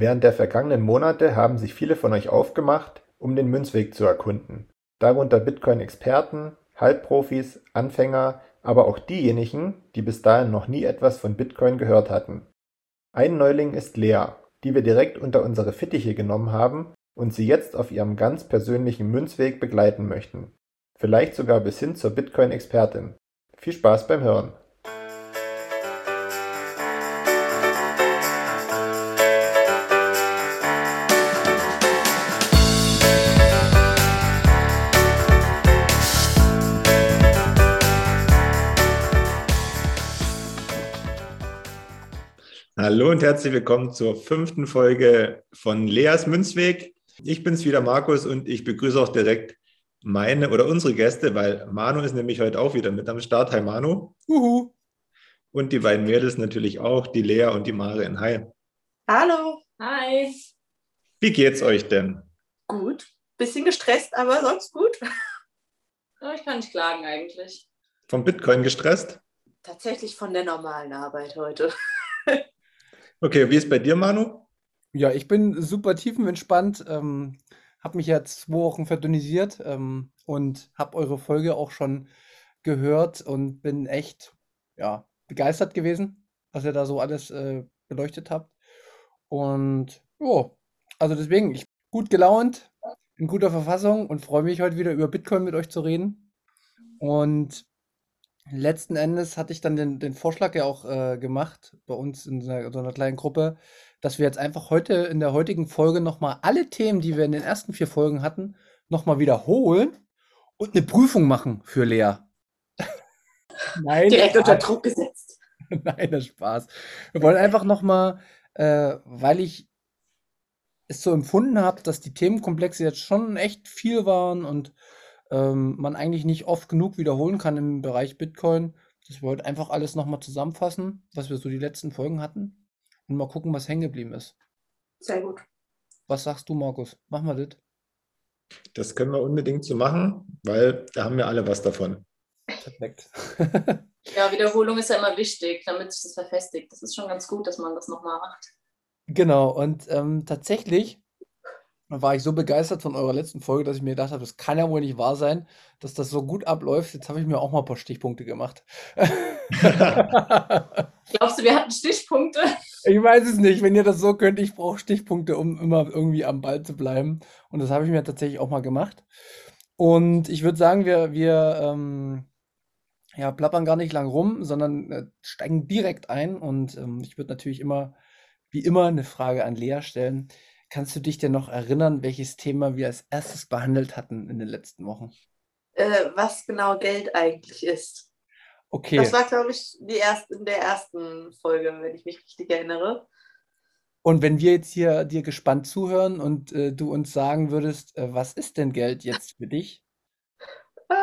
Während der vergangenen Monate haben sich viele von euch aufgemacht, um den Münzweg zu erkunden, darunter Bitcoin-Experten, Halbprofis, Anfänger, aber auch diejenigen, die bis dahin noch nie etwas von Bitcoin gehört hatten. Ein Neuling ist Lea, die wir direkt unter unsere Fittiche genommen haben und sie jetzt auf ihrem ganz persönlichen Münzweg begleiten möchten. Vielleicht sogar bis hin zur Bitcoin-Expertin. Viel Spaß beim Hören! Hallo und herzlich willkommen zur fünften Folge von Leas Münzweg. Ich bin's wieder, Markus, und ich begrüße auch direkt meine oder unsere Gäste, weil Manu ist nämlich heute auch wieder mit am Start. Hi Manu. Uhu. Und die beiden Mädels natürlich auch, die Lea und die Marin. Hi. Hallo. Hi. Wie geht's euch denn? Gut. Bisschen gestresst, aber sonst gut. Ich kann nicht klagen eigentlich. Vom Bitcoin gestresst? Tatsächlich von der normalen Arbeit heute. Okay, wie ist bei dir, Manu? Ja, ich bin super tiefenentspannt, ähm, habe mich jetzt zwei Wochen verdünnisiert ähm, und habe eure Folge auch schon gehört und bin echt ja, begeistert gewesen, was ihr da so alles äh, beleuchtet habt. Und ja, also deswegen, ich bin gut gelaunt, in guter Verfassung und freue mich heute wieder über Bitcoin mit euch zu reden. Und letzten Endes hatte ich dann den, den Vorschlag ja auch äh, gemacht bei uns in so einer, so einer, kleinen Gruppe, dass wir jetzt einfach heute in der heutigen Folge nochmal alle Themen, die wir in den ersten vier Folgen hatten, nochmal wiederholen und eine Prüfung machen für Lea. Nein. Direkt unter Druck gesetzt. Nein, das Spaß. Wir wollen einfach nochmal, äh, weil ich es so empfunden habe, dass die Themenkomplexe jetzt schon echt viel waren und ähm, man eigentlich nicht oft genug wiederholen kann im Bereich Bitcoin. Das wollte einfach alles nochmal zusammenfassen, was wir so die letzten Folgen hatten und mal gucken, was hängen geblieben ist. Sehr gut. Was sagst du, Markus? Machen wir das? Das können wir unbedingt so machen, weil da haben wir alle was davon. Perfekt. ja, Wiederholung ist ja immer wichtig, damit sich das verfestigt. Das ist schon ganz gut, dass man das nochmal macht. Genau, und ähm, tatsächlich war ich so begeistert von eurer letzten Folge, dass ich mir gedacht habe, das kann ja wohl nicht wahr sein, dass das so gut abläuft. Jetzt habe ich mir auch mal ein paar Stichpunkte gemacht. Glaubst du, wir hatten Stichpunkte? Ich weiß es nicht. Wenn ihr das so könnt, ich brauche Stichpunkte, um immer irgendwie am Ball zu bleiben. Und das habe ich mir tatsächlich auch mal gemacht. Und ich würde sagen, wir, wir ähm, ja, plappern gar nicht lang rum, sondern äh, steigen direkt ein. Und ähm, ich würde natürlich immer, wie immer, eine Frage an Lea stellen. Kannst du dich denn noch erinnern, welches Thema wir als erstes behandelt hatten in den letzten Wochen? Äh, was genau Geld eigentlich ist. Okay. Das war, glaube ich, die erste, in der ersten Folge, wenn ich mich richtig erinnere. Und wenn wir jetzt hier dir gespannt zuhören und äh, du uns sagen würdest, äh, was ist denn Geld jetzt für dich? Äh,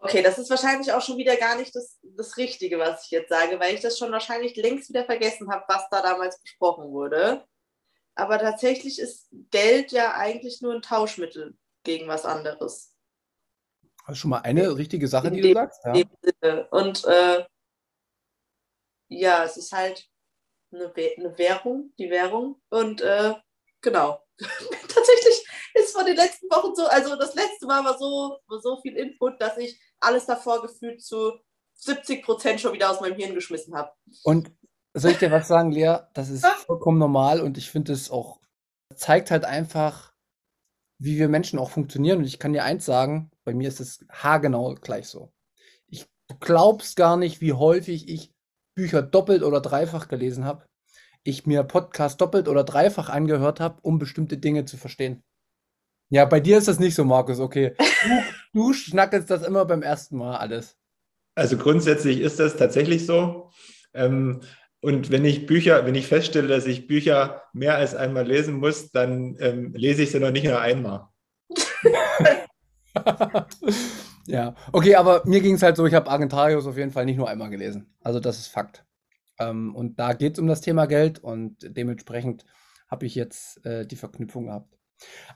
okay, das ist wahrscheinlich auch schon wieder gar nicht das, das Richtige, was ich jetzt sage, weil ich das schon wahrscheinlich längst wieder vergessen habe, was da damals besprochen wurde. Aber tatsächlich ist Geld ja eigentlich nur ein Tauschmittel gegen was anderes. Das ist schon mal eine richtige Sache, In die dem, du sagst. Ja. Und äh, ja, es ist halt eine, eine, Währung, die Währung. Und äh, genau. Tatsächlich ist von den letzten Wochen so, also das letzte Mal war so, war so viel Input, dass ich alles davor gefühlt zu 70 Prozent schon wieder aus meinem Hirn geschmissen habe. Und soll ich dir was sagen, Lea? Das ist vollkommen normal und ich finde es auch, zeigt halt einfach, wie wir Menschen auch funktionieren. Und ich kann dir eins sagen, bei mir ist es haargenau gleich so. Ich, du glaubst gar nicht, wie häufig ich Bücher doppelt oder dreifach gelesen habe. Ich mir Podcasts doppelt oder dreifach angehört habe, um bestimmte Dinge zu verstehen. Ja, bei dir ist das nicht so, Markus, okay. Du, du schnackelst das immer beim ersten Mal alles. Also grundsätzlich ist das tatsächlich so. Ähm, und wenn ich Bücher, wenn ich feststelle, dass ich Bücher mehr als einmal lesen muss, dann ähm, lese ich sie noch nicht nur einmal. ja, okay, aber mir ging es halt so, ich habe Argentarius auf jeden Fall nicht nur einmal gelesen. Also das ist Fakt. Ähm, und da geht es um das Thema Geld und dementsprechend habe ich jetzt äh, die Verknüpfung gehabt.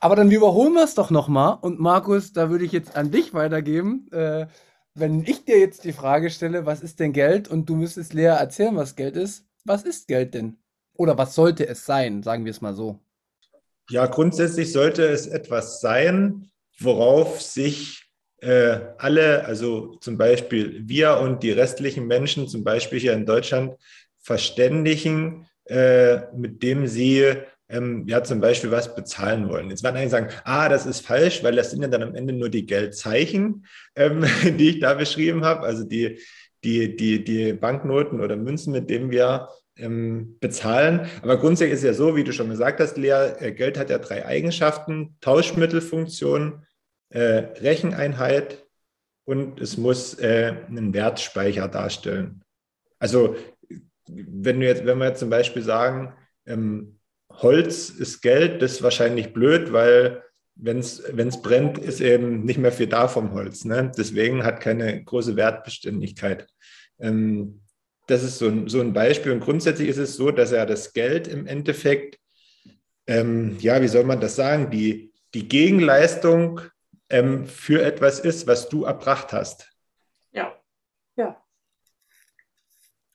Aber dann überholen wir es doch nochmal. Und Markus, da würde ich jetzt an dich weitergeben. Äh, wenn ich dir jetzt die Frage stelle, was ist denn Geld? Und du müsstest Lea erzählen, was Geld ist. Was ist Geld denn? Oder was sollte es sein, sagen wir es mal so. Ja, grundsätzlich sollte es etwas sein, worauf sich äh, alle, also zum Beispiel wir und die restlichen Menschen, zum Beispiel hier in Deutschland, verständigen, äh, mit dem sie ähm, ja zum Beispiel was bezahlen wollen. Jetzt werden einige sagen, ah, das ist falsch, weil das sind ja dann am Ende nur die Geldzeichen, ähm, die ich da beschrieben habe, also die, die, die, die Banknoten oder Münzen, mit denen wir ähm, bezahlen. Aber grundsätzlich ist es ja so, wie du schon gesagt hast, Lea, äh, Geld hat ja drei Eigenschaften, Tauschmittelfunktion, äh, Recheneinheit und es muss äh, einen Wertspeicher darstellen. Also wenn, wir jetzt, wenn wir jetzt zum Beispiel sagen, ähm, Holz ist Geld, das ist wahrscheinlich blöd, weil wenn es brennt, ist eben nicht mehr viel da vom Holz. Ne? Deswegen hat keine große Wertbeständigkeit. Ähm, das ist so ein, so ein Beispiel. Und grundsätzlich ist es so, dass ja das Geld im Endeffekt, ähm, ja, wie soll man das sagen, die, die Gegenleistung ähm, für etwas ist, was du erbracht hast. Ja. Ja.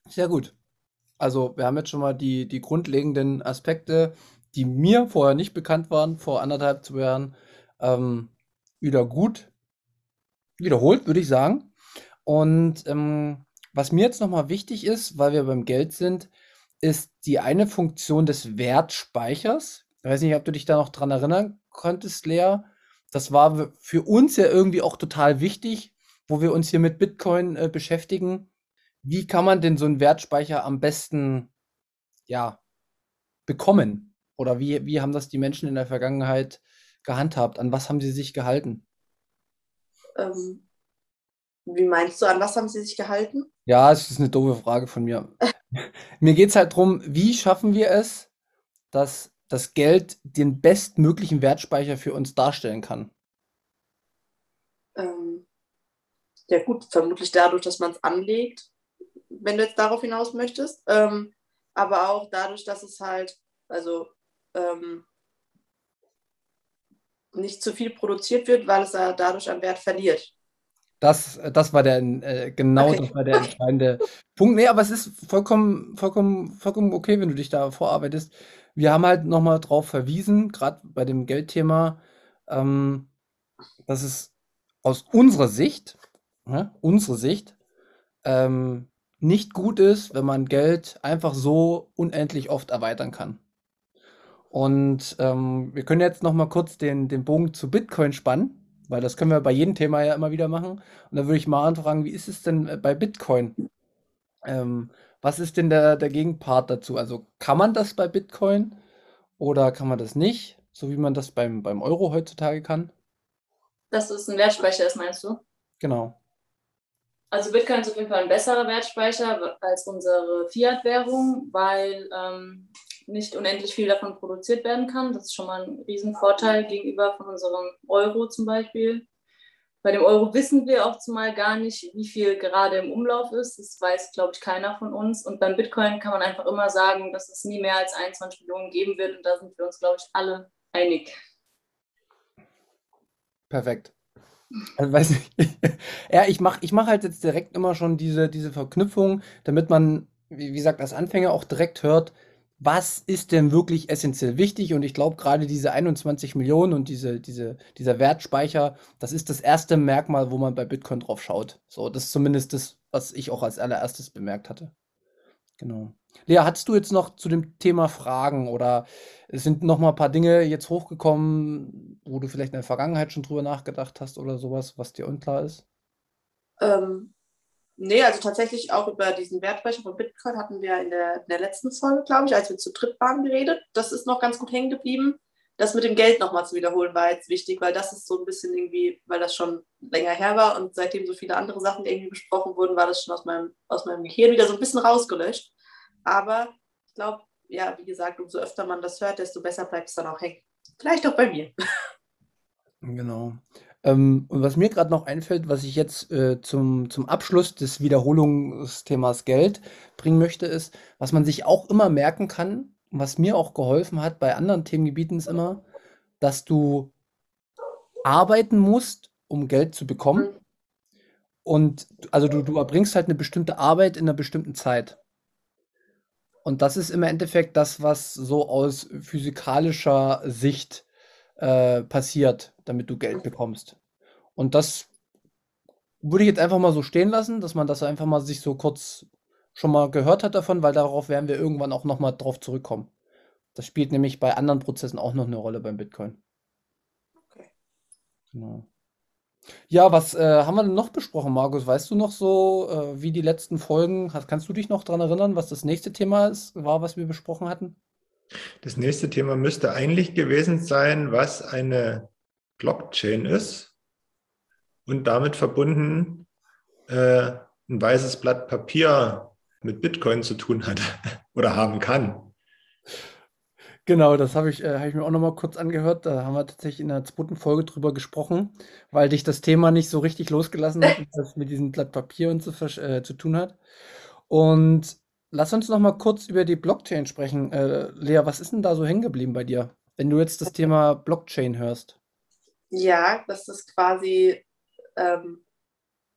Sehr gut. Also wir haben jetzt schon mal die, die grundlegenden Aspekte, die mir vorher nicht bekannt waren, vor anderthalb, zwei Jahren, ähm, wieder gut wiederholt, würde ich sagen. Und ähm, was mir jetzt nochmal wichtig ist, weil wir beim Geld sind, ist die eine Funktion des Wertspeichers. Ich weiß nicht, ob du dich da noch dran erinnern konntest, Lea. Das war für uns ja irgendwie auch total wichtig, wo wir uns hier mit Bitcoin äh, beschäftigen. Wie kann man denn so einen Wertspeicher am besten, ja, bekommen? Oder wie, wie haben das die Menschen in der Vergangenheit gehandhabt? An was haben sie sich gehalten? Ähm, wie meinst du, an was haben sie sich gehalten? Ja, es ist eine doofe Frage von mir. Mir geht es halt darum, wie schaffen wir es, dass das Geld den bestmöglichen Wertspeicher für uns darstellen kann? Ähm, ja gut, vermutlich dadurch, dass man es anlegt, wenn du jetzt darauf hinaus möchtest. Ähm, aber auch dadurch, dass es halt, also ähm, nicht zu viel produziert wird, weil es dadurch an Wert verliert. Das, das war der, äh, genau okay. das war der entscheidende Punkt. Nee, aber es ist vollkommen, vollkommen, vollkommen okay, wenn du dich da vorarbeitest. Wir haben halt nochmal drauf verwiesen, gerade bei dem Geldthema, ähm, dass es aus unserer Sicht, ja, unsere Sicht, ähm, nicht gut ist, wenn man Geld einfach so unendlich oft erweitern kann. Und ähm, wir können jetzt nochmal kurz den, den Bogen zu Bitcoin spannen weil das können wir bei jedem Thema ja immer wieder machen. Und da würde ich mal anfragen, wie ist es denn äh, bei Bitcoin? Ähm, was ist denn der, der Gegenpart dazu? Also kann man das bei Bitcoin oder kann man das nicht, so wie man das beim, beim Euro heutzutage kann? Dass es ein Wertspeicher ist, meinst du? Genau. Also Bitcoin ist auf jeden Fall ein besserer Wertspeicher als unsere Fiat-Währung, weil ähm, nicht unendlich viel davon produziert werden kann. Das ist schon mal ein Riesenvorteil gegenüber von unserem Euro zum Beispiel. Bei dem Euro wissen wir auch zumal gar nicht, wie viel gerade im Umlauf ist. Das weiß, glaube ich, keiner von uns. Und beim Bitcoin kann man einfach immer sagen, dass es nie mehr als 21 Millionen geben wird. Und da sind wir uns, glaube ich, alle einig. Perfekt. Also, weiß nicht. ja, ich mache ich mach halt jetzt direkt immer schon diese, diese Verknüpfung, damit man, wie, wie gesagt, als Anfänger auch direkt hört, was ist denn wirklich essentiell wichtig? Und ich glaube, gerade diese 21 Millionen und diese, diese, dieser Wertspeicher, das ist das erste Merkmal, wo man bei Bitcoin drauf schaut. So, das ist zumindest das, was ich auch als allererstes bemerkt hatte. Genau. Lea, hattest du jetzt noch zu dem Thema Fragen oder sind noch mal ein paar Dinge jetzt hochgekommen, wo du vielleicht in der Vergangenheit schon drüber nachgedacht hast oder sowas, was dir unklar ist? Ähm, Nee, also tatsächlich auch über diesen Wertspeicher von Bitcoin hatten wir in der, in der letzten Folge, glaube ich, als wir zu dritt geredet. Das ist noch ganz gut hängen geblieben. Das mit dem Geld nochmal zu wiederholen war jetzt wichtig, weil das ist so ein bisschen irgendwie, weil das schon länger her war und seitdem so viele andere Sachen irgendwie besprochen wurden, war das schon aus meinem, aus meinem Gehirn wieder so ein bisschen rausgelöscht. Aber ich glaube, ja, wie gesagt, umso öfter man das hört, desto besser bleibt es dann auch hängen. Vielleicht auch bei mir. Genau. Ähm, und was mir gerade noch einfällt, was ich jetzt äh, zum, zum Abschluss des Wiederholungsthemas Geld bringen möchte, ist, was man sich auch immer merken kann, was mir auch geholfen hat bei anderen Themengebieten, ist immer, dass du arbeiten musst, um Geld zu bekommen. Und also du, du erbringst halt eine bestimmte Arbeit in einer bestimmten Zeit. Und das ist im Endeffekt das, was so aus physikalischer Sicht äh, passiert, damit du Geld bekommst. Und das würde ich jetzt einfach mal so stehen lassen, dass man das einfach mal sich so kurz schon mal gehört hat davon, weil darauf werden wir irgendwann auch noch mal drauf zurückkommen. Das spielt nämlich bei anderen Prozessen auch noch eine Rolle beim Bitcoin. Okay. Genau. Ja, was äh, haben wir denn noch besprochen, Markus? Weißt du noch so, äh, wie die letzten Folgen, hast, kannst du dich noch daran erinnern, was das nächste Thema ist, war, was wir besprochen hatten? Das nächste Thema müsste eigentlich gewesen sein, was eine Blockchain ist und damit verbunden äh, ein weißes Blatt Papier mit Bitcoin zu tun hat oder haben kann. Genau, das habe ich, äh, hab ich mir auch noch mal kurz angehört. Da haben wir tatsächlich in der zweiten Folge drüber gesprochen, weil dich das Thema nicht so richtig losgelassen hat, was mit diesem Blatt Papier und so äh, zu tun hat. Und lass uns noch mal kurz über die Blockchain sprechen. Äh, Lea, was ist denn da so hängen geblieben bei dir, wenn du jetzt das Thema Blockchain hörst? Ja, das ist quasi ähm,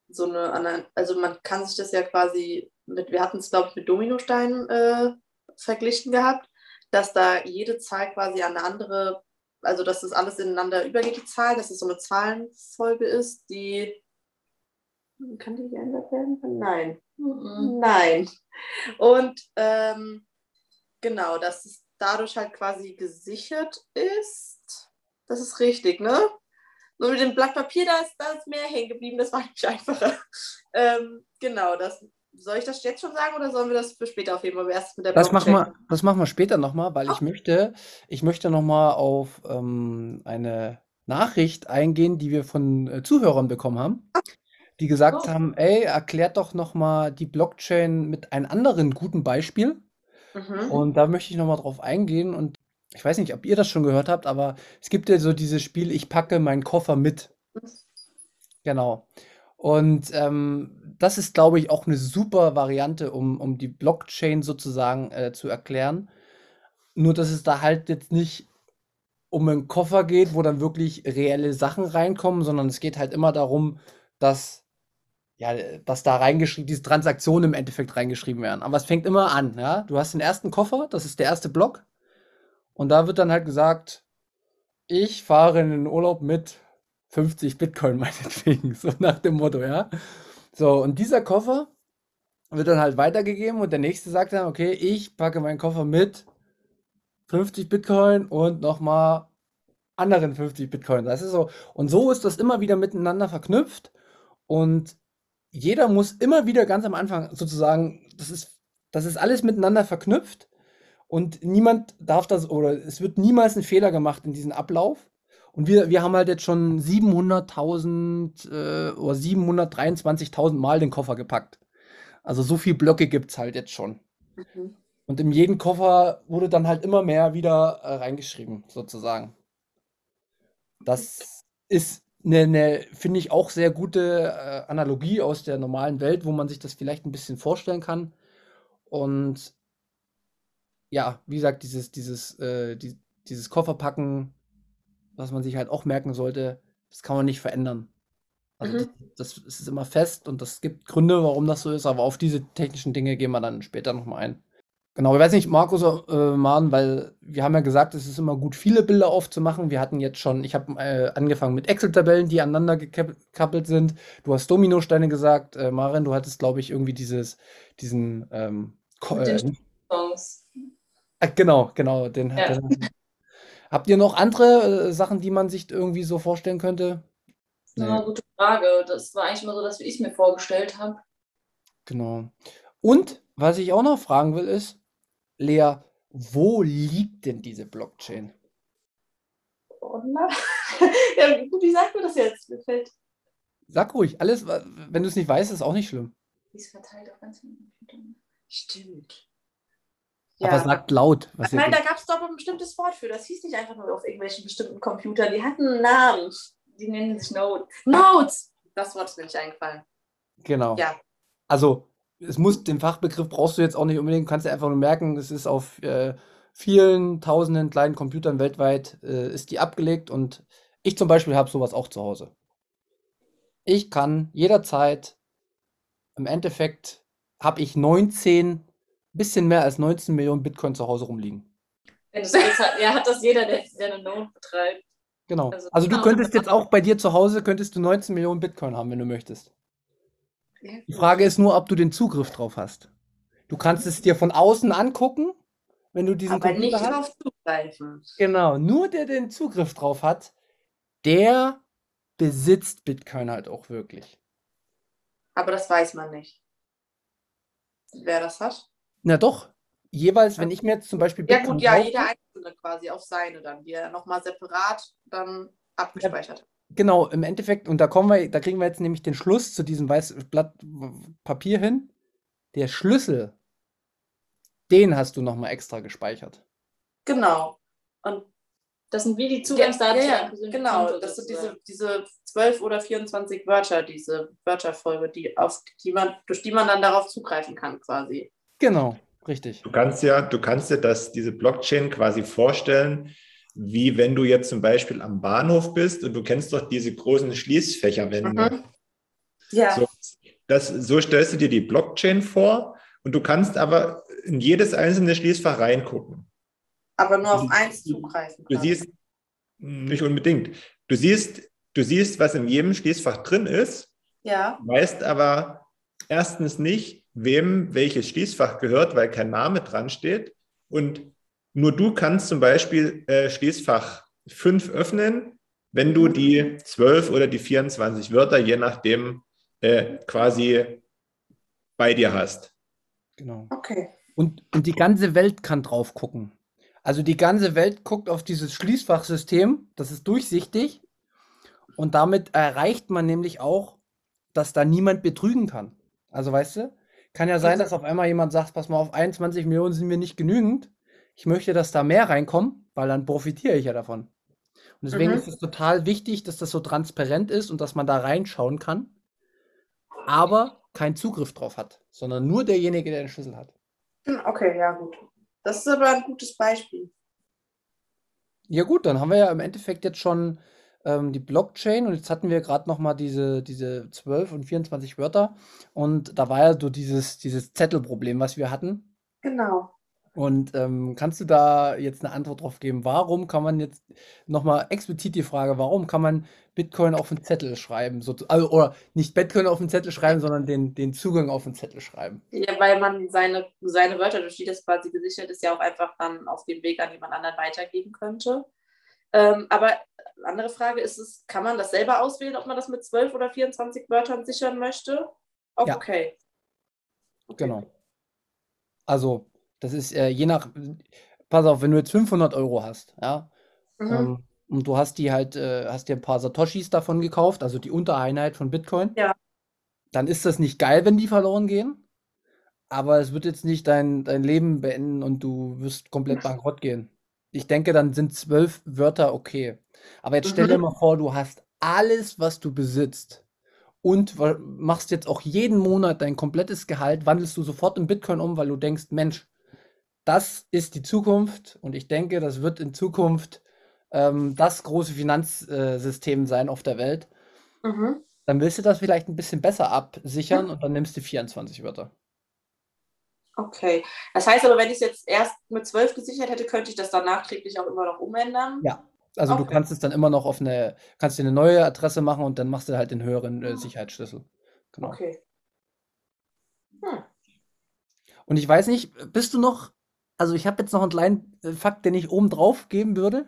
so eine, also man kann sich das ja quasi mit, wir hatten es glaube ich mit Dominosteinen äh, verglichen gehabt dass da jede Zahl quasi an eine andere, also dass das alles ineinander übergeht, die Zahlen, dass es so eine Zahlenfolge ist, die. Kann die geändert werden? Nein. Mhm. Nein. Und ähm, genau, dass es dadurch halt quasi gesichert ist. Das ist richtig, ne? Nur mit dem Blatt Papier, da ist, da ist mehr hängen geblieben, das war nicht einfacher. Ähm, genau, das soll ich das jetzt schon sagen oder sollen wir das für später aufheben? Aber erst mit der das machen, wir, das machen wir später nochmal, weil oh. ich möchte, ich möchte nochmal auf ähm, eine Nachricht eingehen, die wir von äh, Zuhörern bekommen haben, die gesagt oh. haben, ey, erklärt doch nochmal die Blockchain mit einem anderen guten Beispiel. Mhm. Und da möchte ich nochmal drauf eingehen und ich weiß nicht, ob ihr das schon gehört habt, aber es gibt ja so dieses Spiel, ich packe meinen Koffer mit. Mhm. Genau. Und ähm, das ist, glaube ich, auch eine super Variante, um, um die Blockchain sozusagen äh, zu erklären. Nur, dass es da halt jetzt nicht um einen Koffer geht, wo dann wirklich reelle Sachen reinkommen, sondern es geht halt immer darum, dass, ja, dass da reingeschrieben, diese Transaktionen im Endeffekt reingeschrieben werden. Aber es fängt immer an, ja. Du hast den ersten Koffer, das ist der erste Block. Und da wird dann halt gesagt, ich fahre in den Urlaub mit 50 Bitcoin meinetwegen, so nach dem Motto, ja. So, und dieser Koffer wird dann halt weitergegeben und der nächste sagt dann, okay, ich packe meinen Koffer mit 50 Bitcoin und nochmal anderen 50 Bitcoin. Das ist so. Und so ist das immer wieder miteinander verknüpft und jeder muss immer wieder ganz am Anfang sozusagen, das ist, das ist alles miteinander verknüpft und niemand darf das oder es wird niemals ein Fehler gemacht in diesem Ablauf. Und wir, wir haben halt jetzt schon 700.000 äh, oder 723.000 Mal den Koffer gepackt. Also so viele Blöcke gibt es halt jetzt schon. Mhm. Und in jeden Koffer wurde dann halt immer mehr wieder äh, reingeschrieben, sozusagen. Das ist eine, eine finde ich, auch sehr gute äh, Analogie aus der normalen Welt, wo man sich das vielleicht ein bisschen vorstellen kann. Und ja, wie gesagt, dieses, dieses, äh, die, dieses Kofferpacken was man sich halt auch merken sollte, das kann man nicht verändern. Also mhm. das, das, ist immer fest und das gibt Gründe, warum das so ist, aber auf diese technischen Dinge gehen wir dann später nochmal ein. Genau, ich weiß nicht, Markus äh, Mahn, weil wir haben ja gesagt, es ist immer gut, viele Bilder aufzumachen. Wir hatten jetzt schon, ich habe äh, angefangen mit Excel-Tabellen, die aneinander gekappelt sind. Du hast Dominosteine gesagt. Äh, Maren, du hattest, glaube ich, irgendwie dieses, diesen ähm, äh, Songs. Ah, genau, genau, den, ja. den Habt ihr noch andere äh, Sachen, die man sich irgendwie so vorstellen könnte? Das ist eine gute Frage. Das war eigentlich mal so, dass ich mir vorgestellt habe. Genau. Und was ich auch noch fragen will, ist, Lea, wo liegt denn diese Blockchain? Ja, wie sagt man das jetzt? Mir fällt. Sag ruhig, alles, wenn du es nicht weißt, ist auch nicht schlimm. Die ist verteilt auf ganz vielen Computern. Stimmt. Ja. Aber sagt laut. Was Nein, da gab es doch ein bestimmtes Wort für. Das hieß nicht einfach nur auf irgendwelchen bestimmten Computern. Die hatten einen Namen. die nennen sich Notes. Notes! Das Wort ist mir nicht eingefallen. Genau. Ja. Also, es muss, den Fachbegriff brauchst du jetzt auch nicht unbedingt, kannst dir einfach nur merken, es ist auf äh, vielen tausenden kleinen Computern weltweit, äh, ist die abgelegt und ich zum Beispiel habe sowas auch zu Hause. Ich kann jederzeit, im Endeffekt habe ich 19, bisschen mehr als 19 Millionen Bitcoin zu Hause rumliegen. Wenn das hat, ja, hat das jeder, der, der eine Note betreibt. Genau. Also, Also du genau. könntest jetzt auch bei dir zu Hause, könntest du 19 Millionen Bitcoin haben, wenn du möchtest. Die Frage ist nur, ob du den Zugriff drauf hast. Du kannst es dir von außen angucken, wenn du diesen Aber nicht Computer hast. drauf zugreifen. Genau, nur der den Zugriff drauf hat, der besitzt Bitcoin halt auch wirklich. Aber das weiß man nicht. Wer das hat? Na doch, jeweils, wenn ich mir jetzt zum Beispiel Ja Bitcoin gut, ja, kaufe, jeder Einzelne quasi auf seine dann, die er nochmal separat dann abgespeichert hat. Genau, im Endeffekt, und da kommen wir, da kriegen wir jetzt nämlich den Schluss zu diesem weißen Blatt Papier hin. Der Schlüssel, den hast du nochmal extra gespeichert. Genau. Und Das sind wie die Zugangsdaten ja, ja, genau, Konto das sind diese, diese 12 oder 24 Wörter, diese Wörterfolge, die auf die man, durch die man dann darauf zugreifen kann, quasi. Genau, richtig. Du kannst ja, du kannst dir das, diese Blockchain quasi vorstellen, wie wenn du jetzt zum Beispiel am Bahnhof bist und du kennst doch diese großen Schließfächerwände. Mhm. Ja. So, das, so stellst du dir die Blockchain vor und du kannst aber in jedes einzelne Schließfach reingucken. Aber nur auf Du- eins zugreifen. Du quasi. siehst, nicht unbedingt, du siehst, du siehst, was in jedem Schließfach drin ist, Ja. weißt aber erstens nicht, wem welches Schließfach gehört, weil kein Name dran steht. Und nur du kannst zum Beispiel äh, Schließfach 5 öffnen, wenn du die 12 oder die 24 Wörter, je nachdem, äh, quasi bei dir hast. Genau. Okay. Und, und die ganze Welt kann drauf gucken. Also die ganze Welt guckt auf dieses Schließfachsystem, das ist durchsichtig. Und damit erreicht man nämlich auch, dass da niemand betrügen kann. Also weißt du, kann ja sein, dass auf einmal jemand sagt, pass mal auf, 21 Millionen sind mir nicht genügend. Ich möchte, dass da mehr reinkommen, weil dann profitiere ich ja davon. Und deswegen Mhm. ist es total wichtig, dass das so transparent ist und dass man da reinschauen kann, aber keinen Zugriff drauf hat, sondern nur derjenige, der den Schlüssel hat. Hm, Okay, ja, gut. Das ist aber ein gutes Beispiel. Ja gut, dann haben wir ja im Endeffekt jetzt schon ähm, die Blockchain und jetzt hatten wir gerade noch mal diese, diese 12 und 24 Wörter und da war ja so dieses, dieses Zettelproblem, was wir hatten. Genau. Und ähm, kannst du da jetzt eine Antwort drauf geben? Warum kann man jetzt noch mal explizit die Frage, warum kann man Bitcoin auf einen Zettel schreiben? So, also, oder nicht Bitcoin auf einen Zettel schreiben, sondern den, den Zugang auf einen Zettel schreiben. Ja, weil man seine, seine Wörter, durch die das quasi gesichert ist, ja auch einfach dann auf dem Weg an jemand anderen weitergeben könnte. Ähm, aber andere Frage ist es, kann man das selber auswählen, ob man das mit 12 oder 24 Wörtern sichern möchte? Auch Ja. okay. Genau. Also, das ist äh, je nach, pass auf, wenn du jetzt 500 Euro hast, ja, Mhm. Ähm, und du hast die halt, äh, hast dir ein paar Satoshis davon gekauft, also die Untereinheit von Bitcoin. Ja. Dann ist das nicht geil, wenn die verloren gehen. Aber es wird jetzt nicht dein, dein Leben beenden und du wirst komplett bankrott gehen. Ich denke, dann sind zwölf Wörter okay. Aber jetzt stell dir Mhm. mal vor, du hast alles, was du besitzt. Und machst jetzt auch jeden Monat dein komplettes Gehalt, wandelst du sofort in Bitcoin um, weil du denkst, Mensch, das ist die Zukunft und ich denke, das wird in Zukunft ähm, das große Finanzsystem sein auf der Welt. Mhm. Dann willst du das vielleicht ein bisschen besser absichern und dann nimmst du 24 Wörter. Okay. Das heißt aber, wenn ich es jetzt erst mit 12 gesichert hätte, könnte ich das dann nachträglich auch immer noch umändern? Ja. Also du Okay. kannst es dann immer noch auf eine, kannst dir eine neue Adresse machen und dann machst du halt den höheren äh, Mhm. Sicherheitsschlüssel. Genau. Okay. Hm. Und ich weiß nicht, bist du noch, also ich habe jetzt noch einen kleinen äh, Fakt, den ich oben drauf geben würde.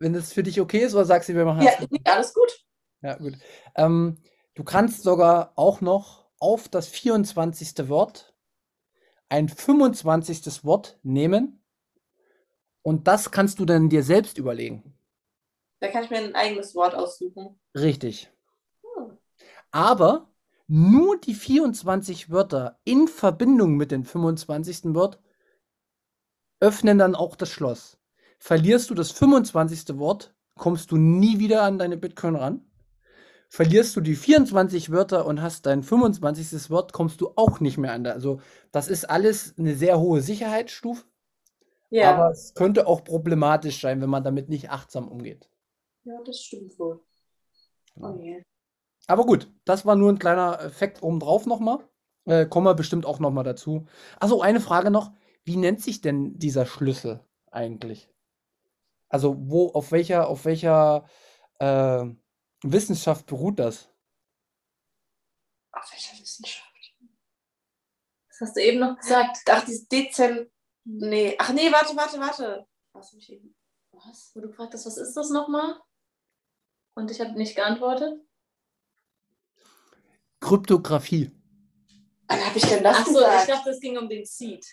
Wenn das für dich okay ist, oder sagst du, wir machen Ja, alles gut. Ja, gut. Ähm, du kannst sogar auch noch auf das 24. Wort ein 25. Wort nehmen und das kannst du dann dir selbst überlegen. Da kann ich mir ein eigenes Wort aussuchen. Richtig. Hm. Aber nur die 24 Wörter in Verbindung mit dem 25. Wort öffnen dann auch das Schloss. Verlierst du das 25. Wort, kommst du nie wieder an deine Bitcoin ran. Verlierst du die 24 Wörter und hast dein 25. Wort, kommst du auch nicht mehr an. Da. Also das ist alles eine sehr hohe Sicherheitsstufe. Ja, Aber es könnte auch problematisch sein, wenn man damit nicht achtsam umgeht. ja, das stimmt wohl. Genau. Oh je. Aber gut, das war nur ein kleiner Effekt obendrauf nochmal. Äh, kommen wir bestimmt auch nochmal dazu. Also eine Frage noch, wie nennt sich denn dieser Schlüssel eigentlich? Also wo, auf welcher, auf welcher äh, Wissenschaft beruht das? Auf welcher Wissenschaft? Das hast du eben noch gesagt. Ach, dieses Dezent. Nee. Ach nee, warte, warte, warte. Was eben? Was? Wo du gefragt hast, was ist das nochmal? Und ich habe nicht geantwortet. Kryptographie. Wann habe ich denn das Achso, gesagt? ich dachte, es ging um den Seed.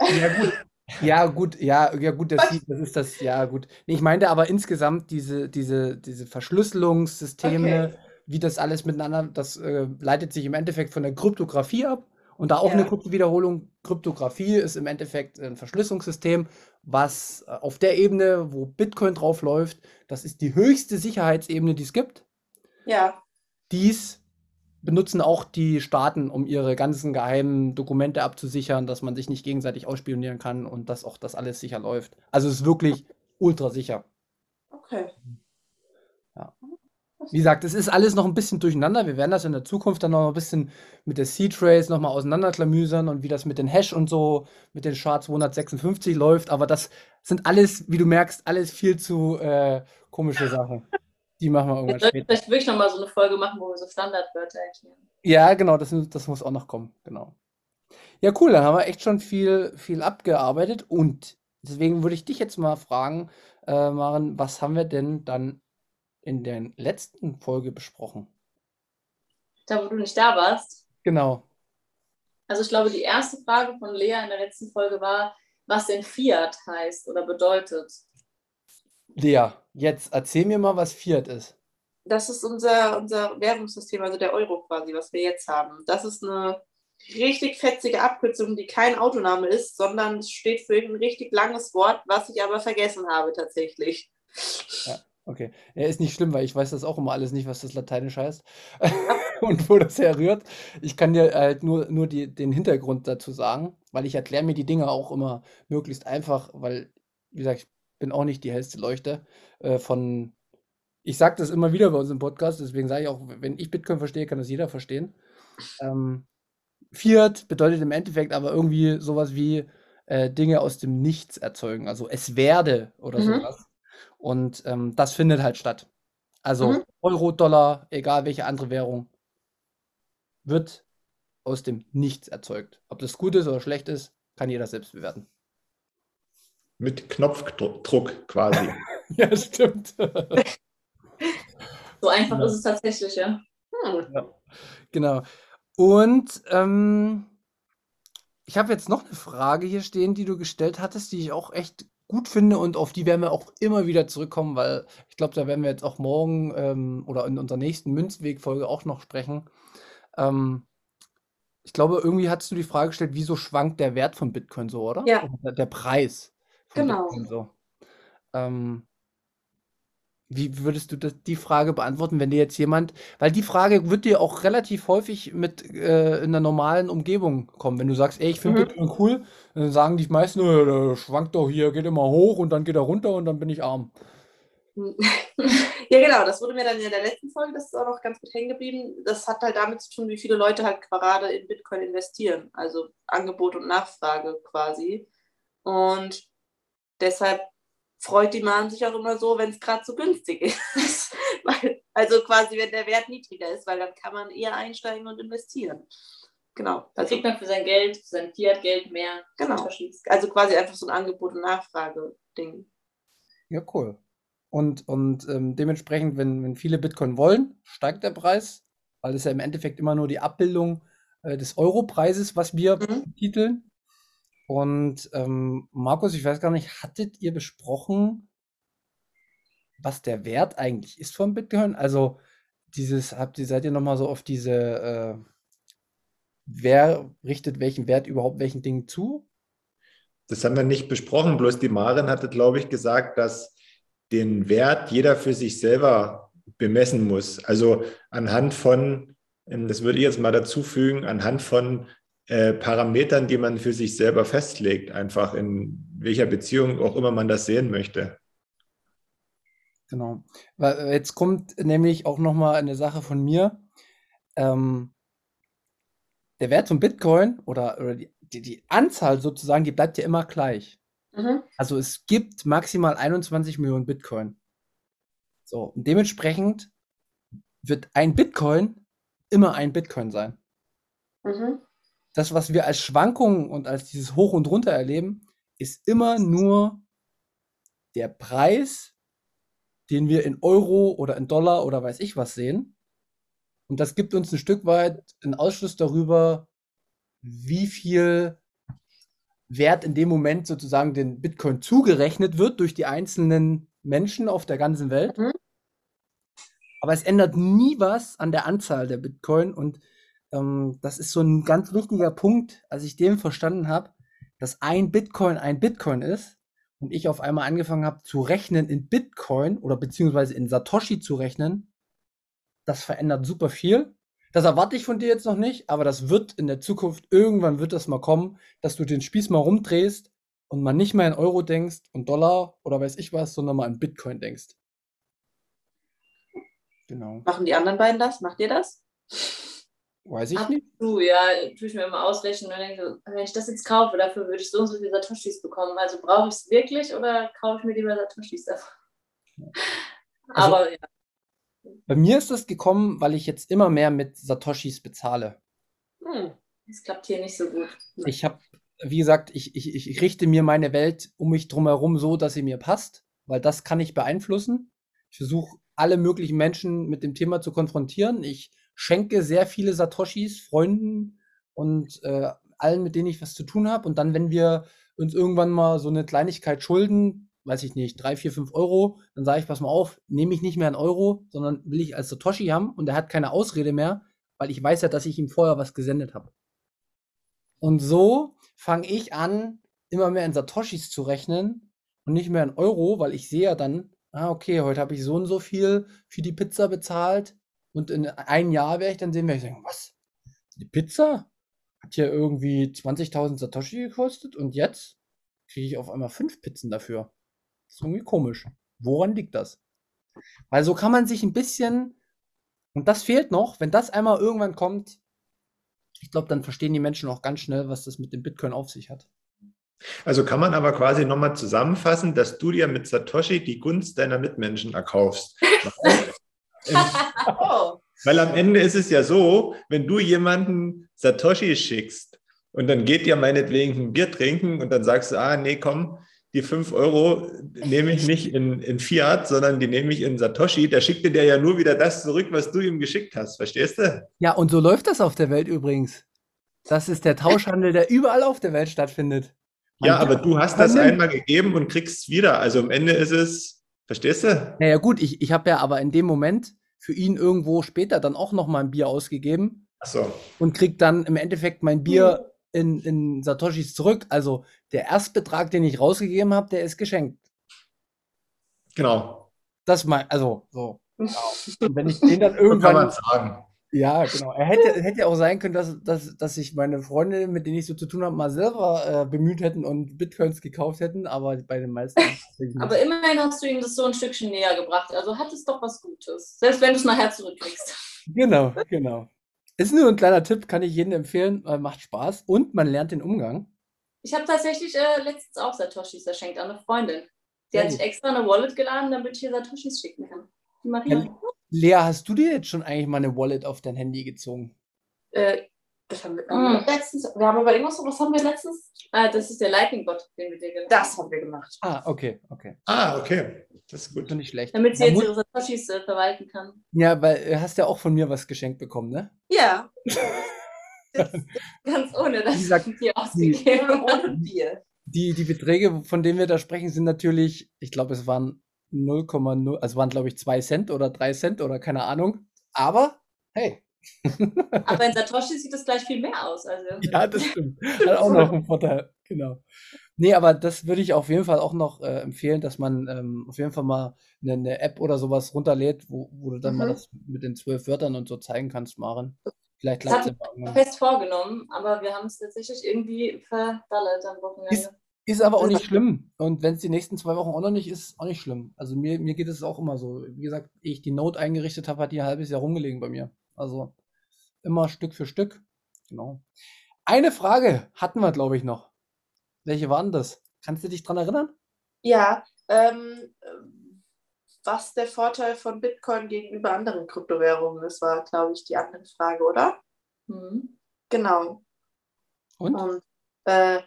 Ja, gut. Ja, gut, ja, ja, gut, das, sieht, das ist das, ja, gut. Ich meinte aber insgesamt diese, diese, diese Verschlüsselungssysteme, Okay. wie das alles miteinander, das äh, leitet sich im Endeffekt von der Kryptographie ab. Und da auch eine Ja. Kryptowiederholung. Kryptographie ist im Endeffekt ein Verschlüsselungssystem, was äh, auf der Ebene, wo Bitcoin drauf läuft, das ist die höchste Sicherheitsebene, die es gibt. Ja, Dies benutzen auch die Staaten, um ihre ganzen geheimen Dokumente abzusichern, dass man sich nicht gegenseitig ausspionieren kann und dass auch das alles sicher läuft. Also es ist wirklich ultra sicher. okay. Wie gesagt, es ist alles noch ein bisschen durcheinander. Wir werden das in der Zukunft dann noch ein bisschen mit der Seed-Trace nochmal auseinanderklamüsern und wie das mit den Hash und so, mit den SHA-256 läuft. Aber das sind alles, wie du merkst, alles viel zu äh, komische Sachen. Die machen wir irgendwann später. vielleicht wirklich nochmal so eine Folge machen, wo wir so Standardwörter erklären. Ja, genau, das, das muss auch noch kommen, genau. Ja, cool, dann haben wir echt schon viel, viel abgearbeitet und deswegen würde ich dich jetzt mal fragen, äh, Maren, was haben wir denn dann in der letzten Folge besprochen? Da, wo du nicht da warst. Genau. Also ich glaube, die erste Frage von Lea in der letzten Folge war, was denn Fiat heißt oder bedeutet. Lea, jetzt erzähl mir mal, was Fiat ist. Das ist unser, unser Währungssystem, also der Euro quasi, was wir jetzt haben. Das ist eine richtig fetzige Abkürzung, die kein Autoname ist, sondern es steht für ein richtig langes Wort, was ich aber vergessen habe tatsächlich. Okay, ja, ist nicht schlimm, weil ich weiß das auch immer alles nicht, was das Lateinisch heißt und wo das herrührt. Ich kann dir halt nur, nur die, den Hintergrund dazu sagen, weil ich erkläre mir die Dinge auch immer möglichst einfach, weil, wie gesagt, ich bin auch nicht die hellste Leuchte äh, von. Ich sage das immer wieder bei uns im Podcast, deswegen sage ich auch, wenn ich Bitcoin verstehe, kann das jeder verstehen. Ähm, Fiat bedeutet im Endeffekt aber irgendwie sowas wie äh, Dinge aus dem Nichts erzeugen, also es werde oder Mhm. sowas. Und ähm, das findet halt statt. Also Mhm. Euro, Dollar, egal welche andere Währung, wird aus dem Nichts erzeugt. Ob das gut ist oder schlecht ist, kann jeder selbst bewerten. Mit Knopfdruck quasi. Ja, stimmt. So einfach Ja. ist es tatsächlich, ja. Hm. Genau. Und ähm, ich habe jetzt noch eine Frage hier stehen, die du gestellt hattest, die ich auch echt gut finde und auf die werden wir auch immer wieder zurückkommen, weil ich glaube, da werden wir jetzt auch morgen ähm, oder in unserer nächsten Münzweg-Folge auch noch sprechen. Ähm, ich glaube, irgendwie hattest du die Frage gestellt, wieso schwankt der Wert von Bitcoin so, oder? Ja. Oder der Preis Genau. So. Ähm, wie würdest du das, die Frage beantworten, wenn dir jetzt jemand, weil die Frage wird dir auch relativ häufig mit äh, in der normalen Umgebung kommen. Wenn du sagst, ey, ich finde Mhm. Bitcoin cool, dann sagen die meisten, "Nö, der schwankt doch hier, geht immer hoch und dann geht er runter und dann bin ich arm. Ja, genau, das wurde mir dann in der letzten Folge, das ist auch noch ganz gut hängen geblieben. Das hat halt damit zu tun, wie viele Leute halt gerade in Bitcoin investieren. Also Angebot und Nachfrage quasi. Und deshalb freut die Mann sich auch immer so, wenn es gerade so günstig ist. weil, also quasi, wenn der Wert niedriger ist, weil dann kann man eher einsteigen und investieren. Genau. Da Also, kriegt man für sein Geld, für sein Fiat-Geld mehr. Genau. Also quasi einfach so ein Angebot und Nachfrage-Ding. Ja, cool. Und, und ähm, dementsprechend, wenn, wenn viele Bitcoin wollen, steigt der Preis, weil es ja im Endeffekt immer nur die Abbildung äh, des Europreises, was wir Mhm. titeln. Und ähm, Markus, ich weiß gar nicht, hattet ihr besprochen, was der Wert eigentlich ist von Bitcoin? Also dieses, habt ihr, seid ihr nochmal so auf diese, äh, wer richtet welchen Wert überhaupt welchen Dingen zu? Das haben wir nicht besprochen, bloß die Maren hatte, glaube ich, gesagt, dass den Wert jeder für sich selber bemessen muss. Also anhand von, ähm, das würde ich jetzt mal dazu fügen, anhand von äh, Parametern, die man für sich selber festlegt, einfach in welcher Beziehung auch immer man das sehen möchte. Genau. Weil jetzt kommt nämlich auch nochmal eine Sache von mir. Ähm, der Wert von Bitcoin oder, oder die, die, die, Anzahl sozusagen, die bleibt ja immer gleich. Mhm. Also es gibt maximal 21 Millionen Bitcoin. So, und dementsprechend wird ein Bitcoin immer ein Bitcoin sein. Mhm. Das, was wir als Schwankungen und als dieses Hoch und Runter erleben, ist immer nur der Preis, den wir in Euro oder in Dollar oder weiß ich was sehen. Und das gibt uns ein Stück weit einen Ausschluss darüber, wie viel Wert in dem Moment sozusagen den Bitcoin zugerechnet wird durch die einzelnen Menschen auf der ganzen Welt. Mhm. Aber es ändert nie was an der Anzahl der Bitcoin. Und ähm, das ist so ein ganz wichtiger Punkt, als ich dem verstanden habe, dass ein Bitcoin ein Bitcoin ist und ich auf einmal angefangen habe zu rechnen in Bitcoin oder beziehungsweise in Satoshi zu rechnen. Das verändert super viel. Das erwarte ich von dir jetzt noch nicht, aber das wird in der Zukunft, irgendwann wird das mal kommen, dass du den Spieß mal rumdrehst und man nicht mehr in Euro denkst und Dollar oder weiß ich was, sondern mal in Bitcoin denkst. Genau. Machen die anderen beiden das? Macht ihr das? Weiß ich Ach, nicht. Du, ja, tue ich mir immer ausrechnen und denke, wenn ich das jetzt kaufe, dafür würde ich so und so viele Satoshis bekommen. Also brauche ich es wirklich oder kaufe ich mir lieber Satoshis davon? Also, Aber ja. Bei mir ist das gekommen, weil ich jetzt immer mehr mit Satoshis bezahle. Hm, das klappt hier nicht so gut. Ich habe, wie gesagt, ich, ich, ich richte mir meine Welt um mich drumherum so, dass sie mir passt, weil das kann ich beeinflussen. Ich versuche alle möglichen Menschen mit dem Thema zu konfrontieren. Ich schenke sehr viele Satoshis Freunden und äh, allen, mit denen ich was zu tun habe. Und dann, wenn wir uns irgendwann mal so eine Kleinigkeit schulden, weiß ich nicht, drei, vier, fünf Euro, dann sage ich, pass mal auf, nehme ich nicht mehr einen Euro, sondern will ich als Satoshi haben und er hat keine Ausrede mehr, weil ich weiß ja, dass ich ihm vorher was gesendet habe. Und so fange ich an, immer mehr in Satoshis zu rechnen und nicht mehr in Euro, weil ich sehe ja dann, ah, okay, heute habe ich so und so viel für die Pizza bezahlt und in einem Jahr werde ich dann sehen, werde ich sagen, was? Die Pizza hat ja irgendwie 20.000 Satoshi gekostet und jetzt kriege ich auf einmal fünf Pizzen dafür. Das ist irgendwie komisch. Woran liegt das? Weil so kann man sich ein bisschen, und das fehlt noch, wenn das einmal irgendwann kommt, ich glaube, dann verstehen die Menschen auch ganz schnell, was das mit dem Bitcoin auf sich hat. Also kann man aber quasi nochmal zusammenfassen, dass du dir mit Satoshi die Gunst deiner Mitmenschen erkaufst. oh. Weil am Ende ist es ja so, wenn du jemanden Satoshi schickst und dann geht dir meinetwegen ein Bier trinken und dann sagst du, ah, nee, komm, die 5 Euro nehme ich nicht in, in Fiat, sondern die nehme ich in Satoshi. Der schickte dir ja nur wieder das zurück, was du ihm geschickt hast. Verstehst du? Ja, und so läuft das auf der Welt übrigens. Das ist der Tauschhandel, der überall auf der Welt stattfindet. Man ja, aber du hast das einmal gegeben und kriegst es wieder. Also am Ende ist es, verstehst du? Naja, gut, ich, ich habe ja aber in dem Moment für ihn irgendwo später dann auch nochmal ein Bier ausgegeben. Ach so. Und krieg dann im Endeffekt mein Bier in, in Satoshis zurück. Also der Erstbetrag, den ich rausgegeben habe, der ist geschenkt. Genau. Das mal, also so. Genau. Und wenn ich den dann irgendwann. kann man sagen. Ja, genau. Er hätte, hätte auch sein können, dass, dass, dass sich meine Freunde, mit denen ich so zu tun habe, mal selber äh, bemüht hätten und Bitcoins gekauft hätten, aber bei den meisten. aber immerhin hast du ihm das so ein Stückchen näher gebracht. Also hat es doch was Gutes. Selbst wenn du es nachher zurückkriegst. Genau, genau. Ist nur ein kleiner Tipp, kann ich jedem empfehlen, äh, macht Spaß und man lernt den Umgang. Ich habe tatsächlich äh, letztens auch Satoshis verschenkt an eine Freundin. Die hat sich extra eine Wallet geladen, damit ich ihr Satoshis schicken kann. Die Maria. Ja, Lea, hast du dir jetzt schon eigentlich mal eine Wallet auf dein Handy gezogen? Äh, das haben wir mhm. letztens. Wir haben aber irgendwas, was haben wir letztens? Ah, das ist der Lightning-Bot, den wir dir gemacht Das haben wir gemacht. Ah, okay, okay. Ah, okay. Das ist gut. Nicht schlecht. Damit sie jetzt ihre Satoshis äh, verwalten kann. Ja, weil du hast ja auch von mir was geschenkt bekommen, ne? Ja. ganz ohne, dass ich dir ausgegeben ohne Bier. Die, die Beträge, von denen wir da sprechen, sind natürlich, ich glaube, es waren 0,0, also waren, glaube ich, 2 Cent oder 3 Cent oder keine Ahnung. Aber, hey, Aber in Satoshi sieht es gleich viel mehr aus. Also. Ja, das stimmt. Hat auch noch einen Vorteil. Genau. Nee, aber das würde ich auf jeden Fall auch noch äh, empfehlen, dass man ähm, auf jeden Fall mal eine, eine, App oder sowas runterlädt, wo, wo du dann mhm. mal das mit den zwölf Wörtern und so zeigen kannst, Maren. Vielleicht klappt es ja fest vorgenommen, aber wir haben es tatsächlich irgendwie verdallert am Wochenende. Ist, ist aber auch nicht schlimm. Und wenn es die nächsten zwei Wochen auch noch nicht ist, auch nicht schlimm. Also mir, mir geht es auch immer so. Wie gesagt, ehe ich die Note eingerichtet habe, hat die ein halbes Jahr rumgelegen bei mir. Also immer Stück für Stück. Genau. Eine Frage hatten wir, glaube ich, noch. Welche waren das? Kannst du dich daran erinnern? Ja, ähm, was der Vorteil von Bitcoin gegenüber anderen Kryptowährungen ist, war, glaube ich, die andere Frage, oder? Mhm. Genau. Und? Und äh,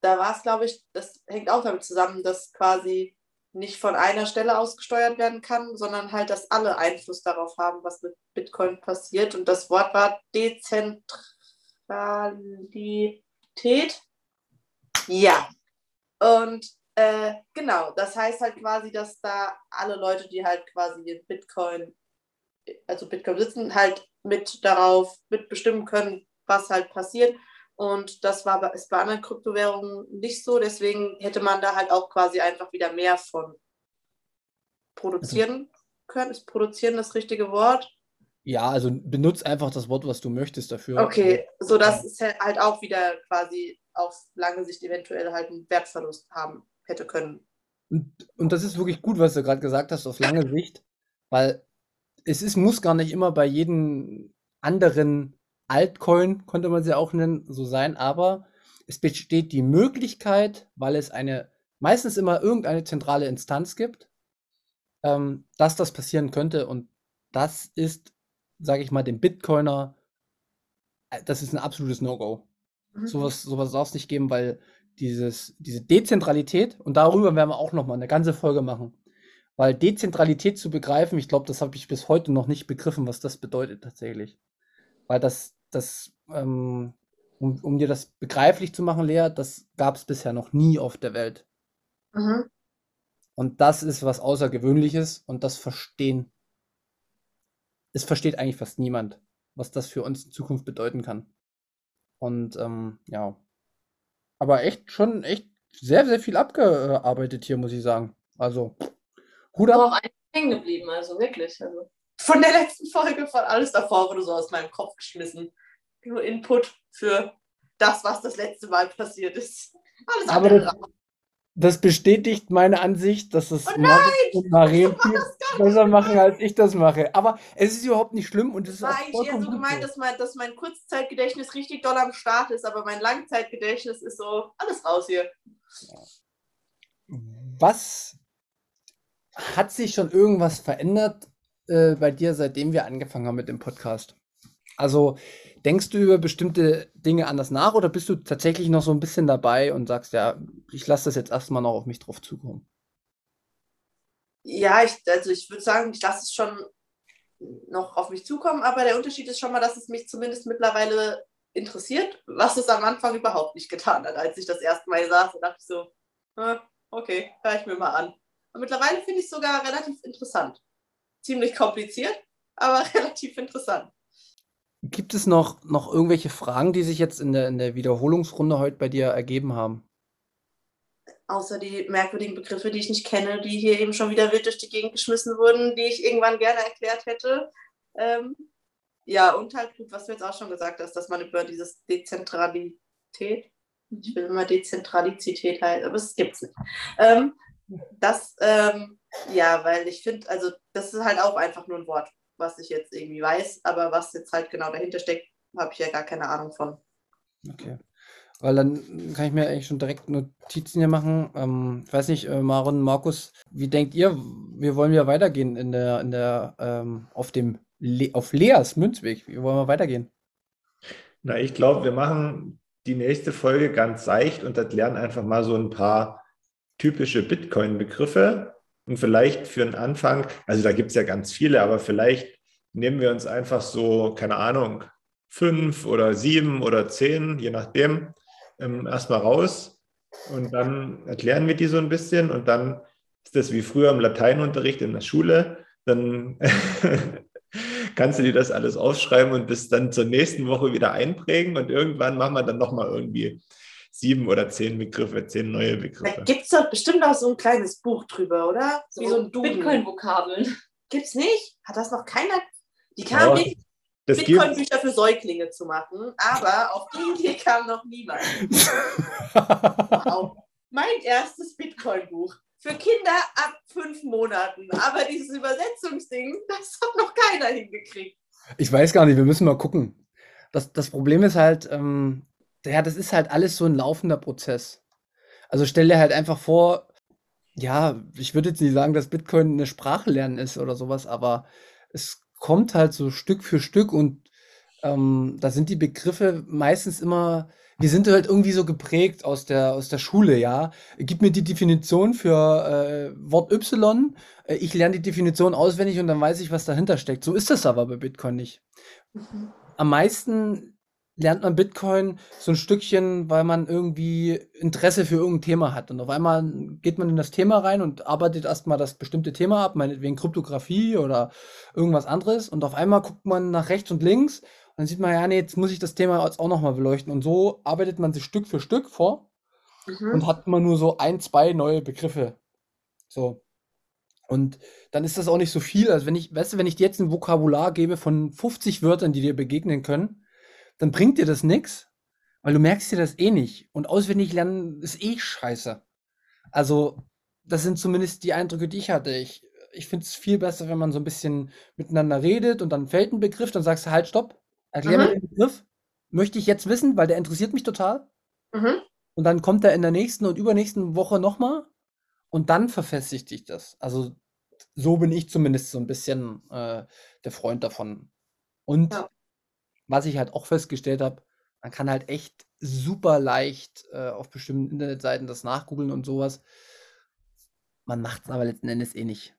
da war es, glaube ich, das hängt auch damit zusammen, dass quasi nicht von einer Stelle aus gesteuert werden kann, sondern halt, dass alle Einfluss darauf haben, was mit Bitcoin passiert. Und das Wort war Dezentralität. Ja. Und äh, genau, das heißt halt quasi, dass da alle Leute, die halt quasi Bitcoin, also Bitcoin sitzen, halt mit darauf mitbestimmen können, was halt passiert. Und das war ist bei anderen Kryptowährungen nicht so. Deswegen hätte man da halt auch quasi einfach wieder mehr von produzieren können. Ist produzieren das richtige Wort? Ja, also benutzt einfach das Wort, was du möchtest dafür. Okay, so dass es halt auch wieder quasi auf lange Sicht eventuell halt einen Wertverlust haben hätte können. Und, und das ist wirklich gut, was du gerade gesagt hast, auf lange Sicht, weil es ist, muss gar nicht immer bei jedem anderen Altcoin, konnte man sie auch nennen, so sein, aber es besteht die Möglichkeit, weil es eine meistens immer irgendeine zentrale Instanz gibt, ähm, dass das passieren könnte und das ist, sage ich mal, dem Bitcoiner, äh, das ist ein absolutes No-Go. Mhm. Sowas, sowas darf es nicht geben, weil dieses, diese Dezentralität, und darüber werden wir auch nochmal eine ganze Folge machen, weil Dezentralität zu begreifen, ich glaube, das habe ich bis heute noch nicht begriffen, was das bedeutet tatsächlich. Weil das, das, ähm, um, um dir das begreiflich zu machen, Lea, das gab es bisher noch nie auf der Welt. Mhm. Und das ist was Außergewöhnliches und das verstehen. Es versteht eigentlich fast niemand, was das für uns in Zukunft bedeuten kann. Und ähm, ja, aber echt schon echt sehr, sehr viel abgearbeitet hier, muss ich sagen. Also, Hut ab. auch hängen geblieben, also wirklich. Also. Von der letzten Folge, von alles davor wurde so aus meinem Kopf geschmissen. Nur Input für das, was das letzte Mal passiert ist. Alles Aber das bestätigt meine Ansicht, dass es oh Moritz und Maren besser machen, als ich das mache. Aber es ist überhaupt nicht schlimm und es ist Nein, auch ich eher so gemeint, dass mein, dass mein Kurzzeitgedächtnis richtig doll am Start ist, aber mein Langzeitgedächtnis ist so alles raus hier. Was hat sich schon irgendwas verändert äh, bei dir, seitdem wir angefangen haben mit dem Podcast? Also Denkst du über bestimmte Dinge anders nach oder bist du tatsächlich noch so ein bisschen dabei und sagst, ja, ich lasse das jetzt erstmal noch auf mich drauf zukommen? Ja, ich, also ich würde sagen, ich lasse es schon noch auf mich zukommen, aber der Unterschied ist schon mal, dass es mich zumindest mittlerweile interessiert, was es am Anfang überhaupt nicht getan hat. Als ich das erste Mal saß, dachte ich so, okay, höre ich mir mal an. Und mittlerweile finde ich es sogar relativ interessant. Ziemlich kompliziert, aber relativ interessant. Gibt es noch, noch irgendwelche Fragen, die sich jetzt in der, in der Wiederholungsrunde heute bei dir ergeben haben? Außer die merkwürdigen Begriffe, die ich nicht kenne, die hier eben schon wieder wild durch die Gegend geschmissen wurden, die ich irgendwann gerne erklärt hätte. Ähm, ja, und halt gut, was du jetzt auch schon gesagt hast, dass man über dieses Dezentralität, ich will immer Dezentralizität halt, aber es gibt es nicht. Ähm, das, ähm, ja, weil ich finde, also das ist halt auch einfach nur ein Wort was ich jetzt irgendwie weiß, aber was jetzt halt genau dahinter steckt, habe ich ja gar keine Ahnung von. Okay. Weil dann kann ich mir eigentlich schon direkt Notizen hier machen. Ähm, ich weiß nicht, äh, Maren, Markus, wie denkt ihr, wir wollen ja weitergehen in der, in der, ähm, auf dem, Le auf Leas Münzweg? Wie wollen wir weitergehen? Na, ich glaube, wir machen die nächste Folge ganz seicht und erklären einfach mal so ein paar typische Bitcoin-Begriffe und vielleicht für einen Anfang, also da gibt es ja ganz viele, aber vielleicht nehmen wir uns einfach so, keine Ahnung, fünf oder sieben oder zehn, je nachdem, ähm, erstmal raus und dann erklären wir die so ein bisschen und dann ist das wie früher im Lateinunterricht in der Schule. Dann kannst du dir das alles aufschreiben und das dann zur nächsten Woche wieder einprägen und irgendwann machen wir dann nochmal irgendwie sieben oder zehn Begriffe, zehn neue Da Begriffe. gibt es doch bestimmt auch so ein kleines Buch drüber, oder? Wie so ein. Bitcoin-Vokabeln. Gibt's nicht? Hat das noch keiner? Die Ja, kamen gibt, Bitcoin-Bücher für Säuglinge zu machen, aber auf die Idee kam noch niemand. Wow. Mein erstes Bitcoin-Buch. Für Kinder ab fünf Monaten. Aber dieses Übersetzungsding, das hat noch keiner hingekriegt. Ich weiß gar nicht, wir müssen mal gucken. Das, das Problem ist halt, ähm, ja, das ist halt alles so ein laufender Prozess. Also stell dir halt einfach vor, ja, ich würde jetzt nicht sagen, dass Bitcoin eine Sprache lernen ist oder sowas, aber es kommt halt so Stück für Stück und ähm, da sind die Begriffe meistens immer, wir sind halt irgendwie so geprägt aus der, aus der Schule, ja. Gib mir die Definition für äh, Wort Y, äh, ich lerne die Definition auswendig und dann weiß ich, was dahinter steckt. So ist das aber bei Bitcoin nicht. Am meisten lernt man Bitcoin so ein Stückchen, weil man irgendwie Interesse für irgendein Thema hat. Und auf einmal geht man in das Thema rein und arbeitet erstmal das bestimmte Thema ab, meinetwegen Kryptographie oder irgendwas anderes. Und auf einmal guckt man nach rechts und links und dann sieht man, ja, nee, jetzt muss ich das Thema jetzt auch nochmal beleuchten. Und so arbeitet man sich Stück für Stück vor Mhm. und hat immer nur so ein, zwei neue Begriffe. So. Und dann ist das auch nicht so viel. Also wenn ich, weißt du, wenn ich dir jetzt ein Vokabular gebe von 50 Wörtern, die dir begegnen können, dann bringt dir das nichts, weil du merkst dir das eh nicht. Und auswendig lernen ist eh scheiße. Also, das sind zumindest die Eindrücke, die ich hatte. Ich, ich finde es viel besser, wenn man so ein bisschen miteinander redet und dann fällt ein Begriff, dann sagst du halt, stopp, erklär Mhm. mir den Begriff. Möchte ich jetzt wissen, weil der interessiert mich total. Mhm. Und dann kommt er in der nächsten und übernächsten Woche nochmal und dann verfestigt sich das. Also so bin ich zumindest so ein bisschen äh, der Freund davon. Und Ja. Was ich halt auch festgestellt habe, man kann halt echt super leicht äh, auf bestimmten Internetseiten das nachgoogeln und sowas. Man macht es aber letzten Endes eh nicht.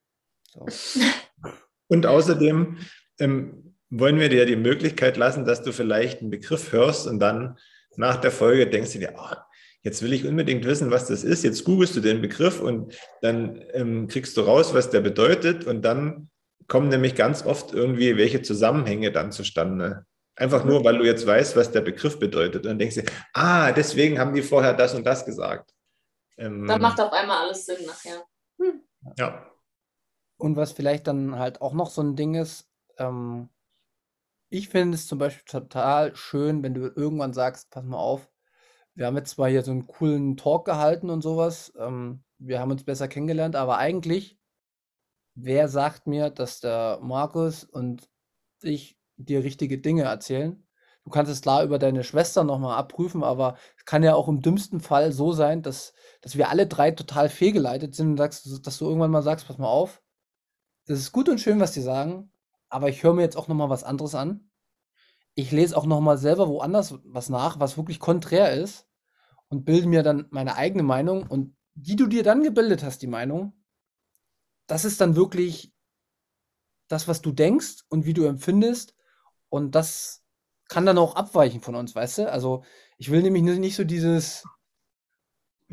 So. Und außerdem ähm, wollen wir dir die Möglichkeit lassen, dass du vielleicht einen Begriff hörst und dann nach der Folge denkst du dir, oh, jetzt will ich unbedingt wissen, was das ist. Jetzt googelst du den Begriff und dann ähm, kriegst du raus, was der bedeutet. Und dann kommen nämlich ganz oft irgendwie welche Zusammenhänge dann zustande. Einfach nur, weil du jetzt weißt, was der Begriff bedeutet. Und dann denkst du, ah, deswegen haben die vorher das und das gesagt. Ähm, Dann macht auf einmal alles Sinn nachher. ja. Und was vielleicht dann halt auch noch so ein Ding ist, ähm, ich finde es zum Beispiel total schön, wenn du irgendwann sagst, pass mal auf, wir haben jetzt zwar hier so einen coolen Talk gehalten und sowas, ähm, wir haben uns besser kennengelernt, aber eigentlich, wer sagt mir, dass der Markus und ich dir richtige Dinge erzählen? Du kannst es klar über deine Schwester nochmal abprüfen, aber es kann ja auch im dümmsten Fall so sein, dass, dass wir alle drei total fehlgeleitet sind und sagst, dass du irgendwann mal sagst, pass mal auf, das ist gut und schön, was die sagen, aber ich höre mir jetzt auch noch mal was anderes an. Ich lese auch noch mal selber woanders was nach, was wirklich konträr ist und bilde mir dann meine eigene Meinung und die du dir dann gebildet hast, die Meinung, das ist dann wirklich das, was du denkst und wie du empfindest und das kann dann auch abweichen von uns, weißt du? Also, ich will nämlich nicht so dieses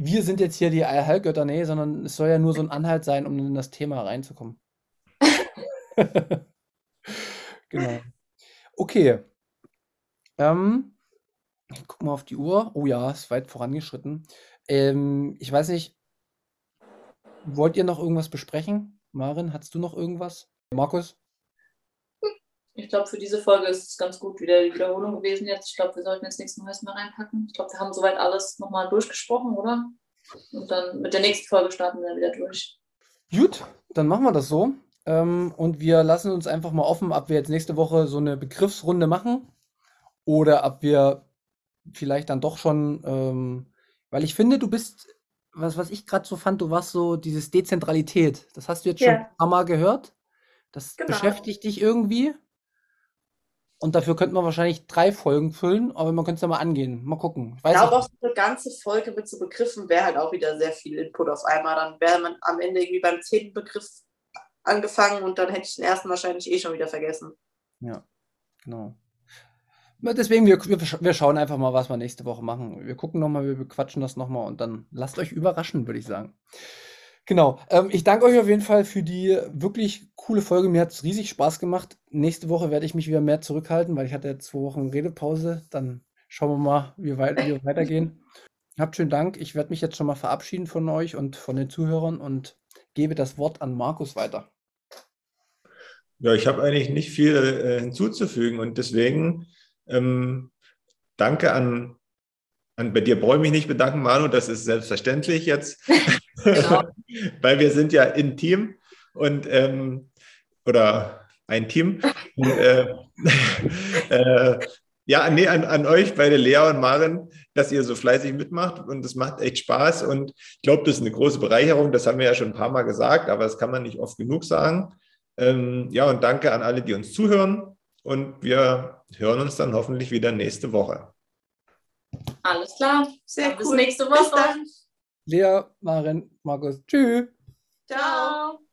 wir sind jetzt hier die Allheilgötter, nee, sondern es soll ja nur so ein Anhalt sein, um in das Thema reinzukommen. Genau. Okay. Ähm, ich guck mal auf die Uhr. Oh ja, ist weit vorangeschritten. Ähm, ich weiß nicht, wollt ihr noch irgendwas besprechen? Marin, hast du noch irgendwas? Markus? Ich glaube, für diese Folge ist es ganz gut wieder die Wiederholung gewesen jetzt. Ich glaube, wir sollten jetzt nichts Neues mehr reinpacken. Ich glaube, wir haben soweit alles nochmal durchgesprochen, oder? Und dann mit der nächsten Folge starten wir dann wieder durch. Gut, dann machen wir das so. Ähm, und wir lassen uns einfach mal offen, ob wir jetzt nächste Woche so eine Begriffsrunde machen oder ob wir vielleicht dann doch schon, ähm, weil ich finde, du bist, was, was ich gerade so fand, du warst so dieses Dezentralität. Das hast du jetzt schon Ja. ein paar Mal gehört. Das Genau. beschäftigt dich irgendwie. Und dafür könnten wir wahrscheinlich drei Folgen füllen, aber man könnte es ja mal angehen. Mal gucken. Ich Ich weiß glaube auch, so eine ganze Folge mit so Begriffen wäre halt auch wieder sehr viel Input auf einmal. Dann wäre man am Ende irgendwie beim zehnten Begriff angefangen und dann hätte ich den ersten wahrscheinlich eh schon wieder vergessen. Ja, genau. Na, Deswegen, wir, wir, wir schauen einfach mal, was wir nächste Woche machen. Wir gucken nochmal, wir bequatschen das nochmal und dann lasst euch überraschen, würde ich sagen. Genau. Ähm, ich danke euch auf jeden Fall für die wirklich coole Folge. Mir hat es riesig Spaß gemacht. Nächste Woche werde ich mich wieder mehr zurückhalten, weil ich hatte jetzt zwei Wochen Redepause. Dann schauen wir mal, wie, weit, wir weitergehen. Habt schönen Dank. Ich werde mich jetzt schon mal verabschieden von euch und von den Zuhörern und gebe das Wort an Markus weiter. Ja, ich habe eigentlich nicht viel äh, hinzuzufügen und deswegen ähm, danke an, an, bei dir brauche ich mich nicht bedanken, Manu, das ist selbstverständlich jetzt, genau. weil wir sind ja in Team und ähm, oder ein Team. Und, äh, äh, ja, nee, an, an euch beide, Lea und Maren, dass ihr so fleißig mitmacht und es macht echt Spaß und ich glaube, das ist eine große Bereicherung, das haben wir ja schon ein paar Mal gesagt, aber das kann man nicht oft genug sagen. Ähm, ja, und danke an alle, die uns zuhören und wir hören uns dann hoffentlich wieder nächste Woche. Alles klar, sehr Bis cool. nächste Woche. Lea, Maren, Markus, tschüss. Ciao.